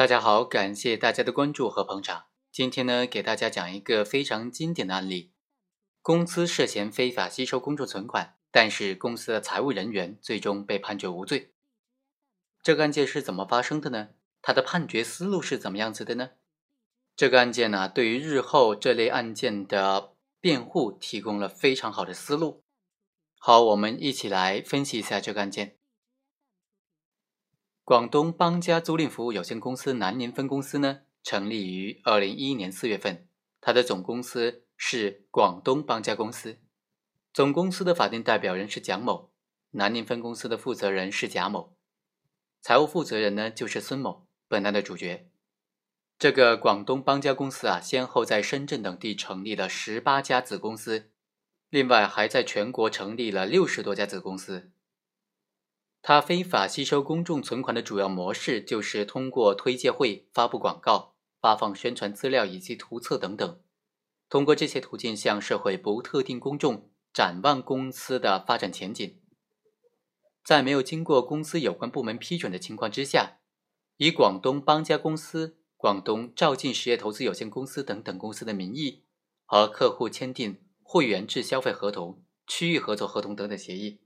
大家好，感谢大家的关注和捧场。今天呢，给大家讲一个非常经典的案例：公司涉嫌非法吸收公众存款，但是公司的财务人员最终被判决无罪。这个案件是怎么发生的呢？它的判决思路是怎么样子的呢？这个案件呢，对于日后这类案件的辩护提供了非常好的思路。好，我们一起来分析一下这个案件。广东邦家租赁服务有限公司南宁分公司呢，成立于二零一一年四月份。它的总公司是广东邦家公司，总公司的法定代表人是蒋某，南宁分公司的负责人是贾某，财务负责人呢就是孙某，本案的主角。这个广东邦家公司啊，先后在深圳等地成立了十八家子公司，另外还在全国成立了六十多家子公司。他非法吸收公众存款的主要模式，就是通过推介会、发布广告、发放宣传资料以及图册等等，通过这些途径向社会不特定公众展望公司的发展前景。在没有经过公司有关部门批准的情况之下，以广东邦家公司、广东兆进实业投资有限公司等等公司的名义，和客户签订会员制消费合同、区域合作合同等等协议。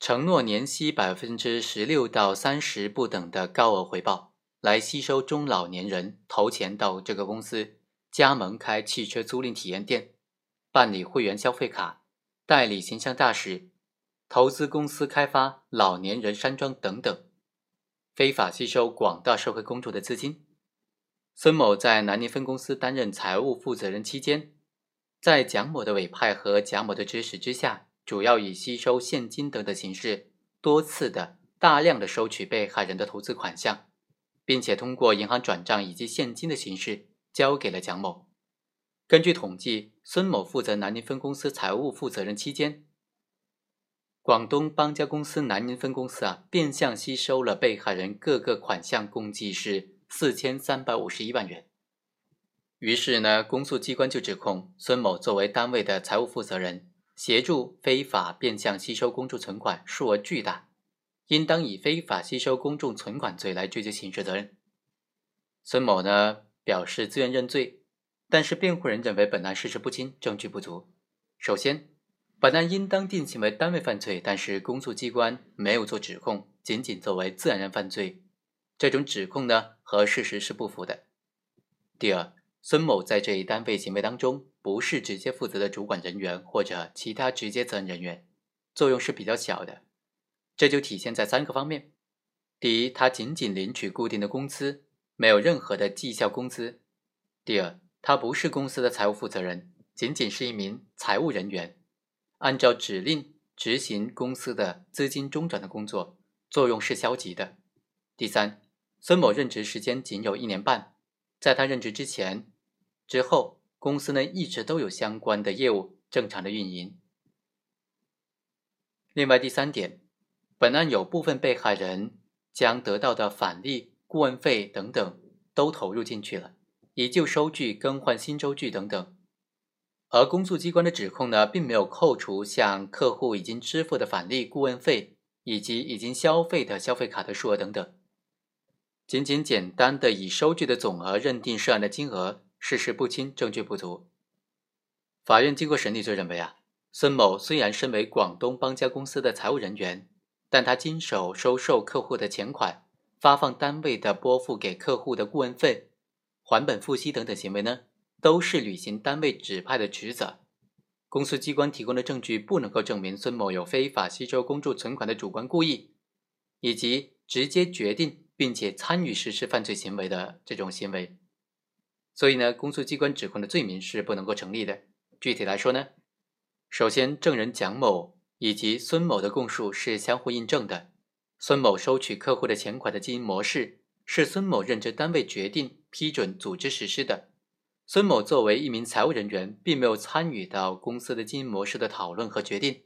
承诺年息百分之十六到三十不等的高额回报，来吸收中老年人投钱到这个公司，加盟开汽车租赁体验店，办理会员消费卡，代理形象大使，投资公司开发老年人山庄等等，非法吸收广大社会公众的资金。孙某在南宁分公司担任财务负责人期间，在蒋某的委派和贾某的指使之下。主要以吸收现金等的形式，多次的大量的收取被害人的投资款项，并且通过银行转账以及现金的形式交给了蒋某。根据统计，孙某负责南宁分公司财务负责人期间，广东邦家公司南宁分公司啊，变相吸收了被害人各个款项，共计是四千三百五十一万元。于是呢，公诉机关就指控孙某作为单位的财务负责人。协助非法变相吸收公众存款，数额巨大，应当以非法吸收公众存款罪来追究刑事责任。孙某呢表示自愿认罪，但是辩护人认为本案事实不清，证据不足。首先，本案应当定性为单位犯罪，但是公诉机关没有做指控，仅仅作为自然人犯罪，这种指控呢和事实是不符的。第二。孙某在这一单位行为当中，不是直接负责的主管人员或者其他直接责任人员，作用是比较小的。这就体现在三个方面：第一，他仅仅领取固定的工资，没有任何的绩效工资；第二，他不是公司的财务负责人，仅仅是一名财务人员，按照指令执行公司的资金中转的工作，作用是消极的；第三，孙某任职时间仅有一年半，在他任职之前。之后，公司呢一直都有相关的业务正常的运营。另外，第三点，本案有部分被害人将得到的返利、顾问费等等都投入进去了，以旧收据更换新收据等等。而公诉机关的指控呢，并没有扣除向客户已经支付的返利、顾问费以及已经消费的消费卡的数额等等，仅仅简单的以收据的总额认定涉案的金额。事实不清，证据不足。法院经过审理就认为啊，孙某虽然身为广东邦家公司的财务人员，但他经手收受客户的钱款、发放单位的拨付给客户的顾问费、还本付息等等行为呢，都是履行单位指派的职责。公诉机关提供的证据不能够证明孙某有非法吸收公众存款的主观故意，以及直接决定并且参与实施犯罪行为的这种行为。所以呢，公诉机关指控的罪名是不能够成立的。具体来说呢，首先，证人蒋某以及孙某的供述是相互印证的。孙某收取客户的钱款的经营模式是孙某任职单位决定、批准、组织实施的。孙某作为一名财务人员，并没有参与到公司的经营模式的讨论和决定。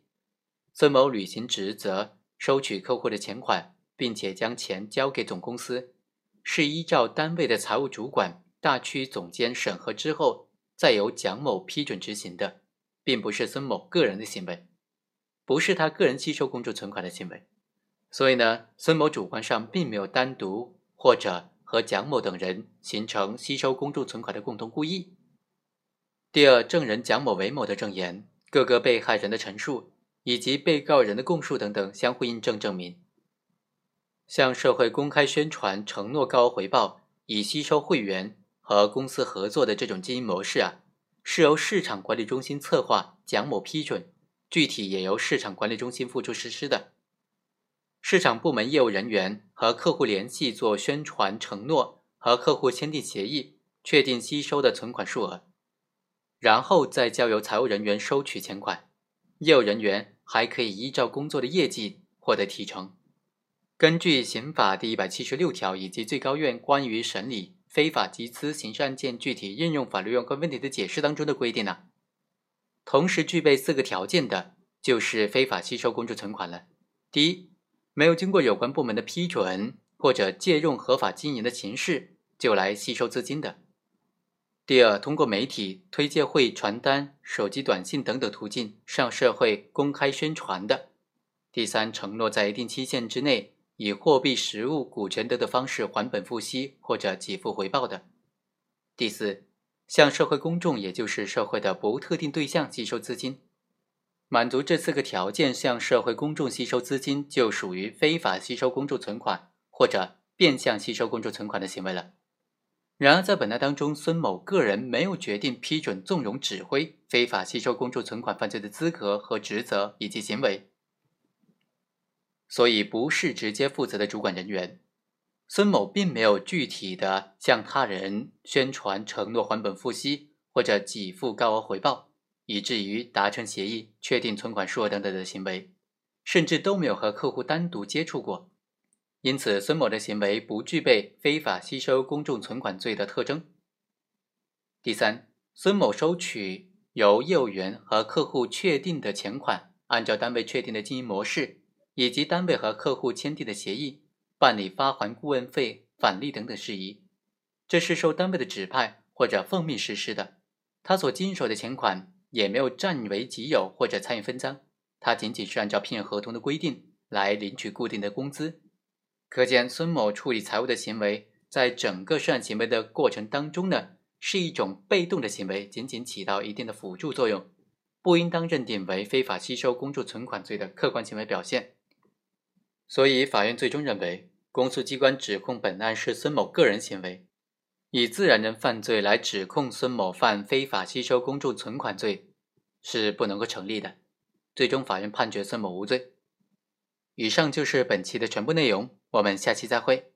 孙某履行职责，收取客户的钱款，并且将钱交给总公司，是依照单位的财务主管。大区总监审核之后，再由蒋某批准执行的，并不是孙某个人的行为，不是他个人吸收公众存款的行为。所以呢，孙某主观上并没有单独或者和蒋某等人形成吸收公众存款的共同故意。第二，证人蒋某、韦某的证言、各个被害人的陈述以及被告人的供述等等相互印证证明，向社会公开宣传、承诺高额回报以吸收会员和公司合作的这种经营模式啊，是由市场管理中心策划，蒋某批准，具体也由市场管理中心付出实施的。市场部门业务人员和客户联系做宣传承诺，和客户签订协议，确定吸收的存款数额。然后再交由财务人员收取钱款，业务人员还可以依照工作的业绩获得提成。根据刑法第一百七十六条以及最高院关于审理非法集资刑事案件具体应用法律相关问题的解释当中的规定呢，同时具备四个条件的，就是非法吸收公众存款了。第一，没有经过有关部门的批准或者借用合法经营的形式就来吸收资金的。第二，通过媒体、推介会、传单、手机短信等等途径向社会公开宣传的；第三，承诺在一定期限之内以货币、实物、股权等的方式还本付息或者给付回报的；第四，向社会公众，也就是社会的不特定对象吸收资金。满足这四个条件，向社会公众吸收资金，就属于非法吸收公众存款或者变相吸收公众存款的行为了。然而，在本案当中，孙某个人没有决定、批准、纵容、指挥非法吸收公众存款犯罪的资格和职责以及行为，所以不是直接负责的主管人员。孙某并没有具体的向他人宣传、承诺还本付息或者给付高额回报，以至于达成协议、确定存款数额等等的行为，甚至都没有和客户单独接触过。因此，孙某的行为不具备非法吸收公众存款罪的特征。第三，孙某收取由业务员和客户确定的钱款，按照单位确定的经营模式以及单位和客户签订的协议办理发还顾问费、返利等等事宜，这是受单位的指派或者奉命实施的。他所经手的钱款也没有占为己有或者参与分赃，他仅仅是按照聘用合同的规定来领取固定的工资。可见，孙某处理财务的行为，在整个涉案行为的过程当中呢，是一种被动的行为，仅仅起到一定的辅助作用，不应当认定为非法吸收公众存款罪的客观行为表现。所以，法院最终认为，公诉机关指控本案是孙某个人行为，以自然人犯罪来指控孙某犯非法吸收公众存款罪，是不能够成立的。最终，法院判决孙某无罪。以上就是本期的全部内容，我们下期再会。